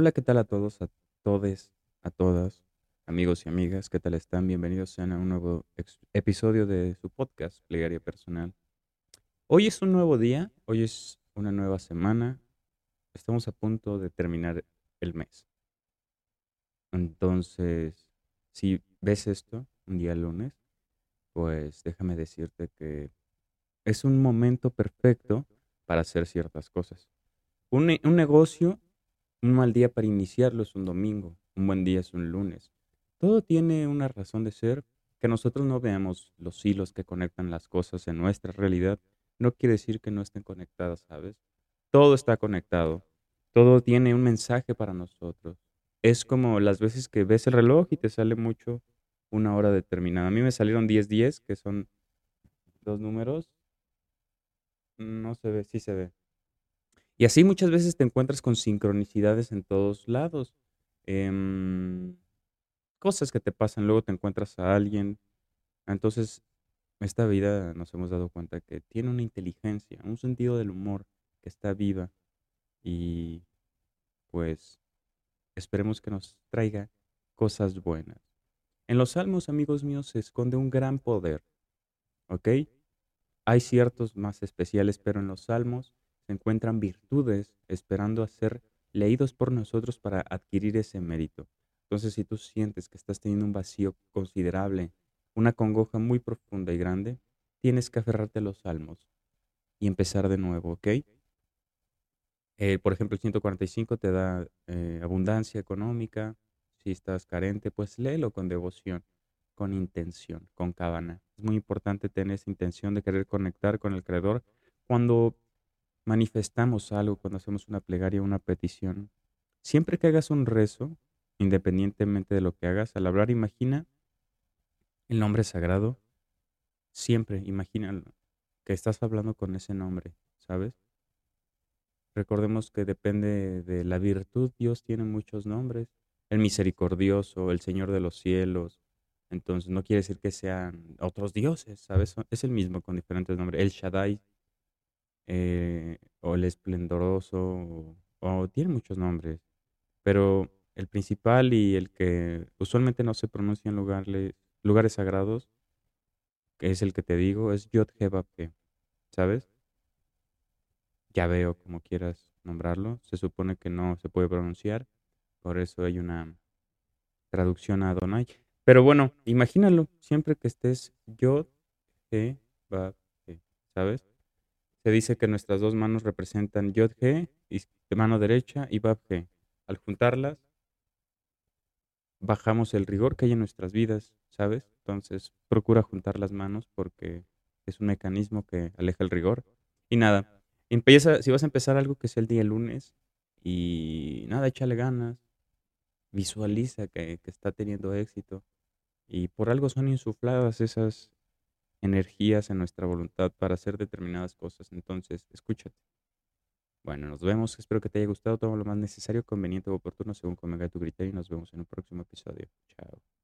Hola, ¿qué tal a todos, a todes, a todas, amigos y amigas? ¿Qué tal están? Bienvenidos sean a un nuevo episodio de su podcast, Plegaria Personal. Hoy es un nuevo día, hoy es una nueva semana. Estamos a punto de terminar el mes. Entonces, si ves esto un día lunes, pues déjame decirte que es un momento perfecto para hacer ciertas cosas. Un, un negocio, un mal día para iniciarlo es un domingo, un buen día es un lunes. Todo tiene una razón de ser. Que nosotros no veamos los hilos que conectan las cosas en nuestra realidad, no quiere decir que no estén conectadas, ¿sabes? Todo está conectado, todo tiene un mensaje para nosotros. Es como las veces que ves el reloj y te sale mucho una hora determinada. A mí me salieron diez diez, que son dos números. No se ve, sí se ve. Y así muchas veces te encuentras con sincronicidades en todos lados. Em, cosas que te pasan, luego te encuentras a alguien. Entonces, esta vida nos hemos dado cuenta que tiene una inteligencia, un sentido del humor que está viva y pues esperemos que nos traiga cosas buenas. En los salmos, amigos míos, se esconde un gran poder, ¿ok? Hay ciertos más especiales, pero en los salmos se encuentran virtudes esperando a ser leídos por nosotros para adquirir ese mérito. Entonces, si tú sientes que estás teniendo un vacío considerable, una congoja muy profunda y grande, tienes que aferrarte a los salmos y empezar de nuevo, ¿ok? Eh, por ejemplo, el 145 te da eh, abundancia económica. Si estás carente, pues léelo con devoción, con intención, con cabana. Es muy importante tener esa intención de querer conectar con el Creador cuando manifestamos algo, cuando hacemos una plegaria, una petición. Siempre que hagas un rezo, independientemente de lo que hagas, al hablar, imagina el nombre sagrado. Siempre imagina que estás hablando con ese nombre, ¿sabes? Recordemos que depende de la virtud, Dios tiene muchos nombres. El misericordioso, el Señor de los cielos. Entonces no quiere decir que sean otros dioses, ¿sabes? Es el mismo con diferentes nombres. El Shaddai, eh, o el esplendoroso, o, tiene muchos nombres. Pero el principal y el que usualmente no se pronuncia en lugares, lugares sagrados, que es el que te digo, es Yod He, ¿sabes? Ya veo como quieras nombrarlo. Se supone que no se puede pronunciar, por eso hay una traducción a Adonai. Pero bueno, imagínalo, siempre que estés Yod He, ¿sabes? Se dice que nuestras dos manos representan Yod de mano derecha, y Bab. Al juntarlas, bajamos el rigor que hay en nuestras vidas, ¿sabes? Entonces, procura juntar las manos porque es un mecanismo que aleja el rigor. Y nada, empieza, si vas a empezar algo que sea el día lunes, y nada, échale ganas, visualiza que está teniendo éxito. Y por algo son insufladas esas energías en nuestra voluntad para hacer determinadas cosas. Entonces, escúchate. Bueno, nos vemos. Espero que te haya gustado. Toma lo más necesario, conveniente o oportuno según convenga tu criterio y nos vemos en un próximo episodio. Chao.